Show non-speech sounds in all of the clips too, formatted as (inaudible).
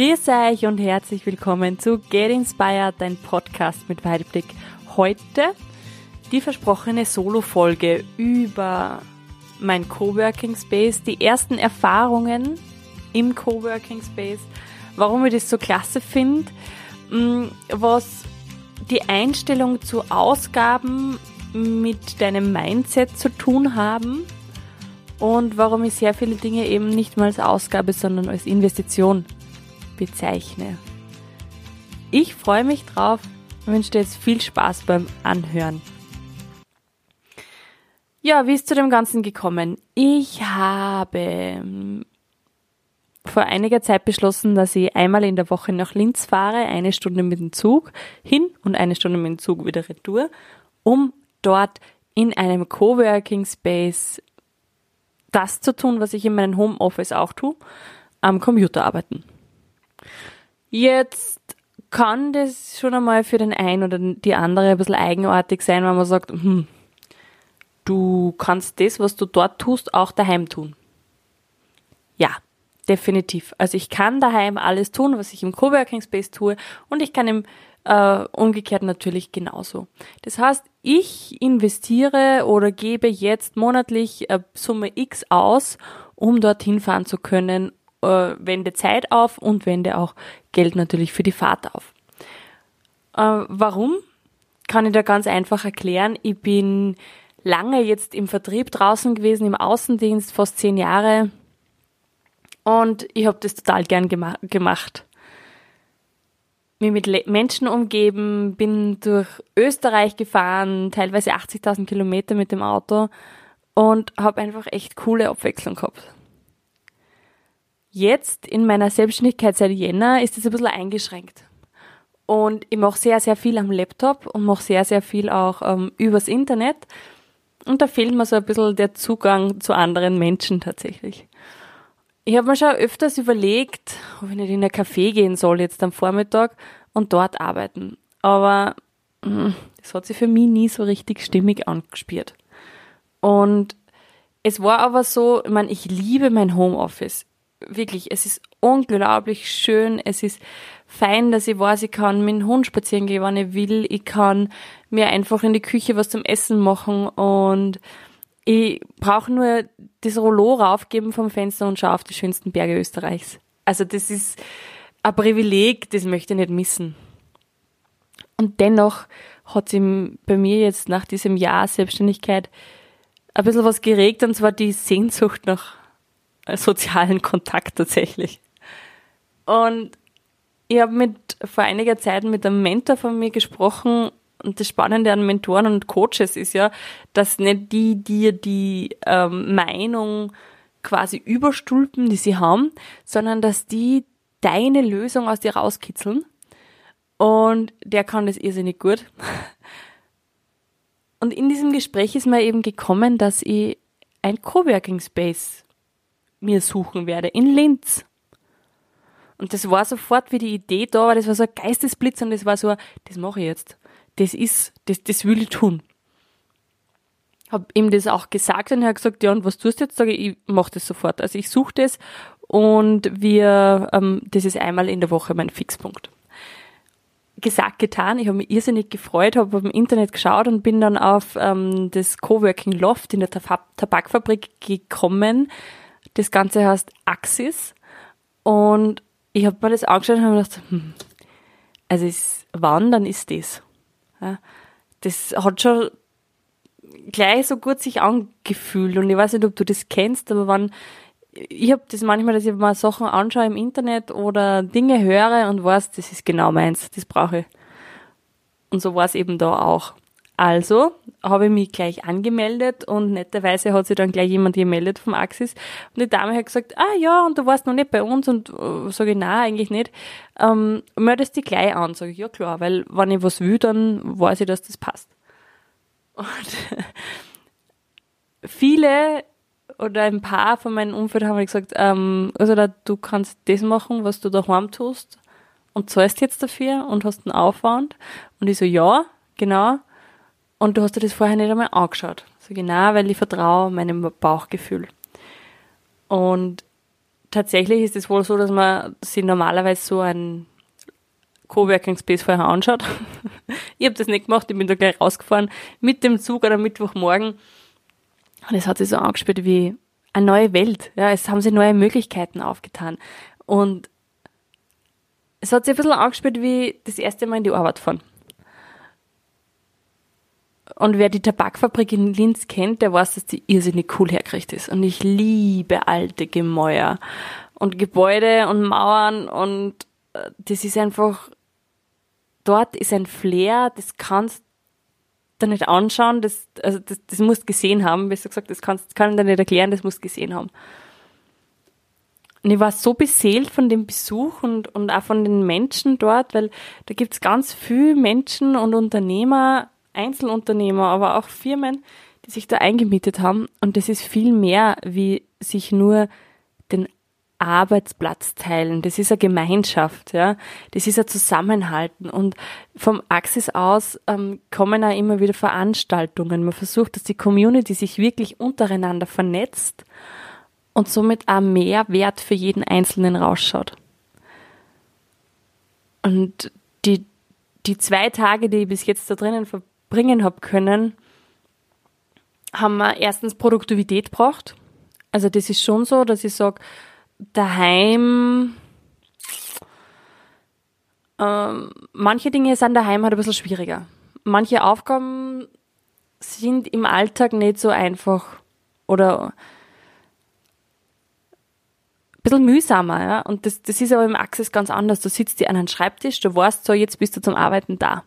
Grüß euch und herzlich willkommen zu Get Inspired, dein Podcast mit Weitblick. Heute die versprochene Solo-Folge über mein Coworking Space, die ersten Erfahrungen im Coworking Space, warum ich das so klasse finde, mm, was die Einstellung zu Ausgaben mit deinem Mindset zu tun haben und warum ich sehr viele Dinge eben nicht mal als Ausgabe, sondern als Investition bezeichne. Ich freue mich drauf und wünsche dir jetzt viel Spaß beim Anhören. Ja, wie ist zu dem Ganzen gekommen? Ich habe ähm, vor einiger Zeit beschlossen, dass ich einmal in der Woche nach Linz fahre, eine Stunde mit dem Zug hin und eine Stunde mit dem Zug wieder retour, um dort in einem Coworking Space das zu tun, was ich in meinem Homeoffice auch tue, am Computer arbeiten. Jetzt kann das schon einmal für den einen oder die andere ein bisschen eigenartig sein, wenn man sagt, hm, du kannst das, was du dort tust, auch daheim tun. Ja, definitiv. Also ich kann daheim alles tun, was ich im Coworking Space tue und ich kann im äh, umgekehrt natürlich genauso. Das heißt, ich investiere oder gebe jetzt monatlich äh, Summe X aus, um dorthin fahren zu können, äh, wende Zeit auf und wende auch Geld natürlich für die Fahrt auf. Äh, warum? Kann ich da ganz einfach erklären. Ich bin lange jetzt im Vertrieb draußen gewesen, im Außendienst, fast zehn Jahre. Und ich habe das total gern gema gemacht mich mit Menschen umgeben, bin durch Österreich gefahren, teilweise 80.000 Kilometer mit dem Auto und habe einfach echt coole Abwechslung gehabt. Jetzt in meiner Selbstständigkeit seit Jänner ist es ein bisschen eingeschränkt. Und ich mache sehr, sehr viel am Laptop und mache sehr, sehr viel auch ähm, übers Internet. Und da fehlt mir so ein bisschen der Zugang zu anderen Menschen tatsächlich. Ich habe mir schon öfters überlegt, ob ich nicht in ein Café gehen soll jetzt am Vormittag und dort arbeiten. Aber hm, das hat sich für mich nie so richtig stimmig angespielt. Und es war aber so, ich meine, ich liebe mein Homeoffice. Wirklich, es ist unglaublich schön. Es ist fein, dass ich weiß, ich kann mit dem Hund spazieren gehen, wann ich will. Ich kann mir einfach in die Küche was zum Essen machen und ich brauche nur das Rollo raufgeben vom Fenster und schaue auf die schönsten Berge Österreichs. Also das ist ein Privileg, das möchte ich nicht missen. Und dennoch hat sich bei mir jetzt nach diesem Jahr Selbstständigkeit ein bisschen was geregt, und zwar die Sehnsucht nach sozialen Kontakt tatsächlich. Und ich habe mit vor einiger Zeit mit einem Mentor von mir gesprochen und das Spannende an Mentoren und Coaches ist ja, dass nicht die dir die ähm, Meinung quasi überstülpen, die sie haben, sondern dass die deine Lösung aus dir rauskitzeln. Und der kann das irrsinnig gut. Und in diesem Gespräch ist mir eben gekommen, dass ich ein Coworking Space mir suchen werde in Linz. Und das war sofort, wie die Idee da war, das war so ein Geistesblitz und das war so, das mache ich jetzt das ist, das, das will ich tun. Hab ihm das auch gesagt und er hat gesagt, ja, und was tust du jetzt? Sage ich, ich mache das sofort. Also ich suche das und wir, ähm, das ist einmal in der Woche mein Fixpunkt. Gesagt, getan. Ich habe mich irrsinnig gefreut, habe im Internet geschaut und bin dann auf ähm, das Coworking Loft in der Tabakfabrik gekommen. Das Ganze heißt Axis und ich habe mir das angeschaut und habe gedacht, hm, also ist, wann, dann ist das. Ja, das hat schon gleich so gut sich angefühlt und ich weiß nicht, ob du das kennst, aber wenn ich habe das manchmal, dass ich mal Sachen anschaue im Internet oder Dinge höre und weiß, das ist genau meins, das brauche ich. Und so war es eben da auch. Also habe ich mich gleich angemeldet und netterweise hat sich dann gleich jemand gemeldet vom Axis und die Dame hat gesagt, ah ja, und du warst noch nicht bei uns und äh, sage ich, nein, eigentlich nicht. Ähm, meldest dich gleich an, sage ich, ja klar, weil wenn ich was will, dann weiß ich, dass das passt. Und (laughs) viele oder ein paar von meinem Umfeld haben gesagt, ähm, also da, du kannst das machen, was du daheim tust und zahlst jetzt dafür und hast einen Aufwand. Und ich so, ja, genau. Und du hast dir das vorher nicht einmal angeschaut. So genau, weil ich vertraue meinem Bauchgefühl. Und tatsächlich ist es wohl so, dass man sich normalerweise so ein Coworking Space vorher anschaut. (laughs) ich habe das nicht gemacht, ich bin da gleich rausgefahren mit dem Zug oder Mittwochmorgen. Und es hat sich so angespielt wie eine neue Welt. Ja, es haben sich neue Möglichkeiten aufgetan. Und es hat sich ein bisschen angespielt wie das erste Mal in die Arbeit fahren. Und wer die Tabakfabrik in Linz kennt, der weiß, dass die irrsinnig cool hergerichtet ist. Und ich liebe alte Gemäuer und Gebäude und Mauern und äh, das ist einfach, dort ist ein Flair, das kannst du nicht anschauen, das, also das, das musst du gesehen haben, besser gesagt, das kannst, kann ich dir nicht erklären, das musst du gesehen haben. Und ich war so beseelt von dem Besuch und, und auch von den Menschen dort, weil da gibt's ganz viele Menschen und Unternehmer, Einzelunternehmer, aber auch Firmen, die sich da eingemietet haben. Und das ist viel mehr, wie sich nur den Arbeitsplatz teilen. Das ist eine Gemeinschaft, ja. Das ist ein Zusammenhalten. Und vom Axis aus ähm, kommen auch immer wieder Veranstaltungen. Man versucht, dass die Community sich wirklich untereinander vernetzt und somit auch mehr Wert für jeden Einzelnen rausschaut. Und die, die zwei Tage, die ich bis jetzt da drinnen verbringen habe können, haben wir erstens Produktivität braucht. Also das ist schon so, dass ich sage, daheim, ähm, manche Dinge sind daheim halt ein bisschen schwieriger. Manche Aufgaben sind im Alltag nicht so einfach oder ein bisschen mühsamer, ja. Und das, das ist aber im Access ganz anders. Du sitzt dir an einem Schreibtisch, du weißt so, jetzt bist du zum Arbeiten da.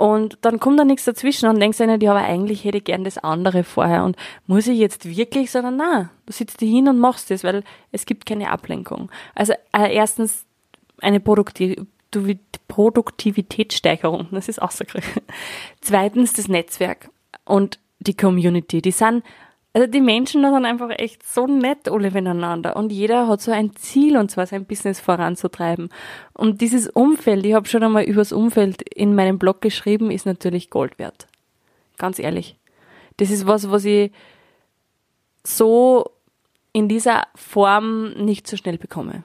Und dann kommt da nichts dazwischen und denkst dir, ja, aber eigentlich hätte ich gern das andere vorher. Und muss ich jetzt wirklich, sondern na, du sitzt dir hin und machst das, weil es gibt keine Ablenkung. Also äh, erstens eine Produktiv Produktivitätssteigerung, das ist so (laughs) Zweitens das Netzwerk und die Community. Die sind also die Menschen da sind einfach echt so nett alle miteinander und jeder hat so ein Ziel und zwar sein Business voranzutreiben. Und dieses Umfeld, ich habe schon einmal übers Umfeld in meinem Blog geschrieben, ist natürlich Gold wert. Ganz ehrlich. Das ist was, was ich so in dieser Form nicht so schnell bekomme.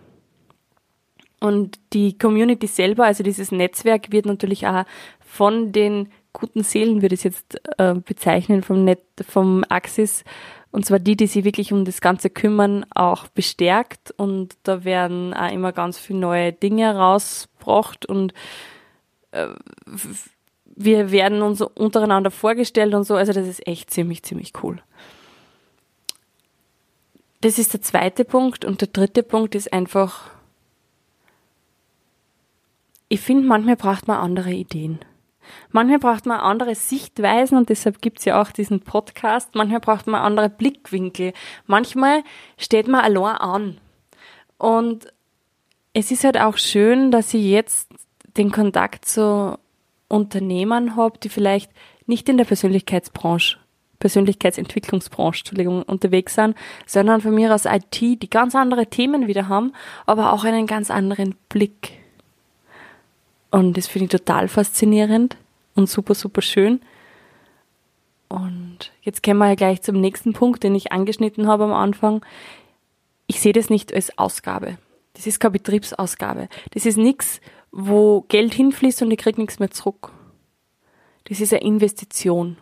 Und die Community selber, also dieses Netzwerk, wird natürlich auch von den guten Seelen, würde ich jetzt äh, bezeichnen, vom, Net, vom Axis. Und zwar die, die sich wirklich um das Ganze kümmern, auch bestärkt. Und da werden auch immer ganz viele neue Dinge rausgebracht und äh, wir werden uns untereinander vorgestellt und so. Also das ist echt ziemlich, ziemlich cool. Das ist der zweite Punkt. Und der dritte Punkt ist einfach, ich finde, manchmal braucht man andere Ideen. Manchmal braucht man andere Sichtweisen und deshalb gibt's ja auch diesen Podcast. Manchmal braucht man andere Blickwinkel. Manchmal steht man allein an. Und es ist halt auch schön, dass ich jetzt den Kontakt zu Unternehmern habe, die vielleicht nicht in der Persönlichkeitsbranche, Persönlichkeitsentwicklungsbranche, Entschuldigung, unterwegs sind, sondern von mir aus IT, die ganz andere Themen wieder haben, aber auch einen ganz anderen Blick. Und das finde ich total faszinierend und super, super schön. Und jetzt kommen wir ja gleich zum nächsten Punkt, den ich angeschnitten habe am Anfang. Ich sehe das nicht als Ausgabe. Das ist keine Betriebsausgabe. Das ist nichts, wo Geld hinfließt und ich kriege nichts mehr zurück. Das ist eine Investition.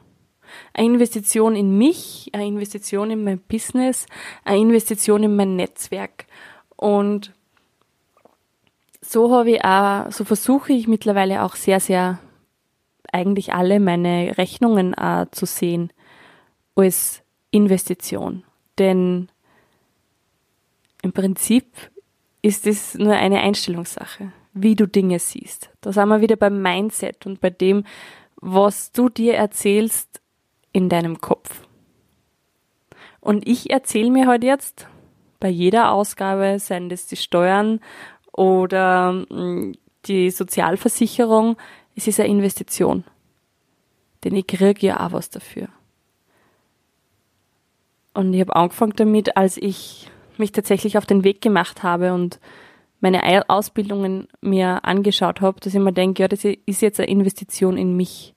Eine Investition in mich, eine Investition in mein Business, eine Investition in mein Netzwerk. Und so habe ich auch, so versuche ich mittlerweile auch sehr, sehr eigentlich alle meine Rechnungen auch zu sehen als Investition. Denn im Prinzip ist es nur eine Einstellungssache, wie du Dinge siehst. Da sind wir wieder beim Mindset und bei dem, was du dir erzählst in deinem Kopf. Und ich erzähle mir heute halt jetzt bei jeder Ausgabe, seien das die Steuern oder mm, die Sozialversicherung, es ist eine Investition. Denn ich kriege ja auch was dafür. Und ich habe angefangen damit, als ich mich tatsächlich auf den Weg gemacht habe und meine Ausbildungen mir angeschaut habe, dass ich mir denke, ja, das ist jetzt eine Investition in mich.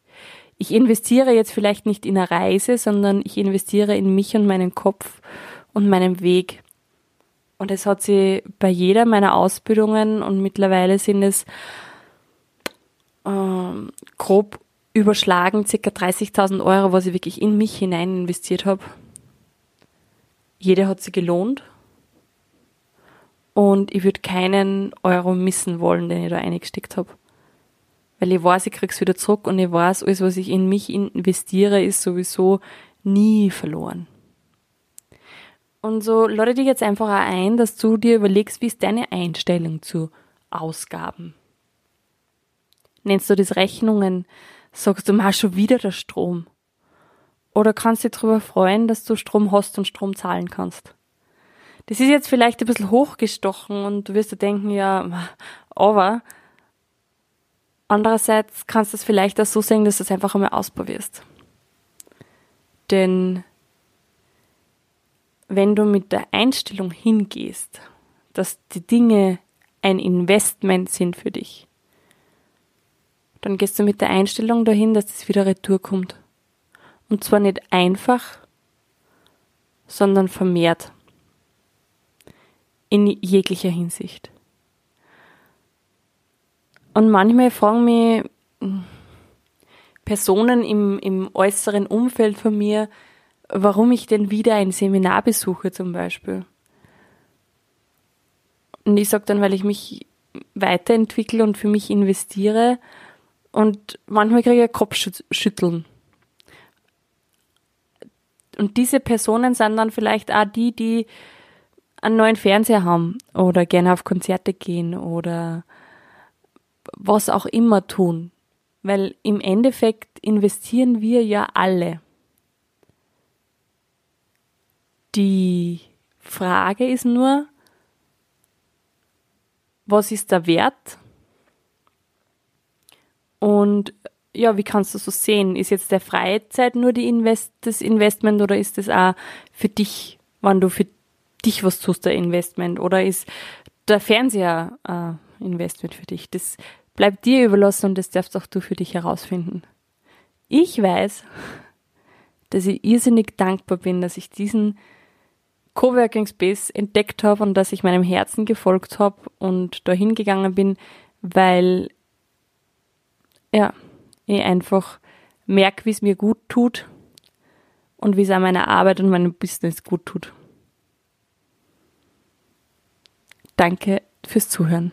Ich investiere jetzt vielleicht nicht in eine Reise, sondern ich investiere in mich und meinen Kopf und meinen Weg. Und es hat sie bei jeder meiner Ausbildungen und mittlerweile sind es ähm, grob überschlagen, circa 30.000 Euro, was ich wirklich in mich hinein investiert habe. Jede hat sie gelohnt. Und ich würde keinen Euro missen wollen, den ich da eingesteckt habe. Weil ich weiß, ich krieg's wieder zurück und ich weiß, alles, was ich in mich investiere, ist sowieso nie verloren. Und so lade dich jetzt einfach ein, dass du dir überlegst, wie ist deine Einstellung zu Ausgaben? Nennst du das Rechnungen? Sagst du, mach schon wieder der Strom? Oder kannst du dich darüber freuen, dass du Strom hast und Strom zahlen kannst? Das ist jetzt vielleicht ein bisschen hochgestochen und du wirst dir denken, ja, aber andererseits kannst du es vielleicht auch so sehen, dass du es einfach einmal ausprobierst. Denn wenn du mit der Einstellung hingehst, dass die Dinge ein Investment sind für dich, dann gehst du mit der Einstellung dahin, dass es wieder retour kommt. Und zwar nicht einfach, sondern vermehrt. In jeglicher Hinsicht. Und manchmal fragen mich Personen im, im äußeren Umfeld von mir, warum ich denn wieder ein Seminar besuche zum Beispiel. Und ich sage dann, weil ich mich weiterentwickle und für mich investiere und manchmal kriege ich Kopfschütteln. Und diese Personen sind dann vielleicht auch die, die einen neuen Fernseher haben oder gerne auf Konzerte gehen oder was auch immer tun. Weil im Endeffekt investieren wir ja alle. Die Frage ist nur, was ist der Wert und ja, wie kannst du so sehen? Ist jetzt der Freizeit nur die Invest das Investment oder ist das auch für dich, wann du für dich was tust, der Investment? Oder ist der Fernseher äh, Investment für dich? Das bleibt dir überlassen und das darfst auch du für dich herausfinden. Ich weiß, dass ich irrsinnig dankbar bin, dass ich diesen Coworking Space entdeckt habe und dass ich meinem Herzen gefolgt habe und dahin gegangen bin, weil ja, ich einfach merke, wie es mir gut tut und wie es auch meiner Arbeit und meinem Business gut tut. Danke fürs Zuhören.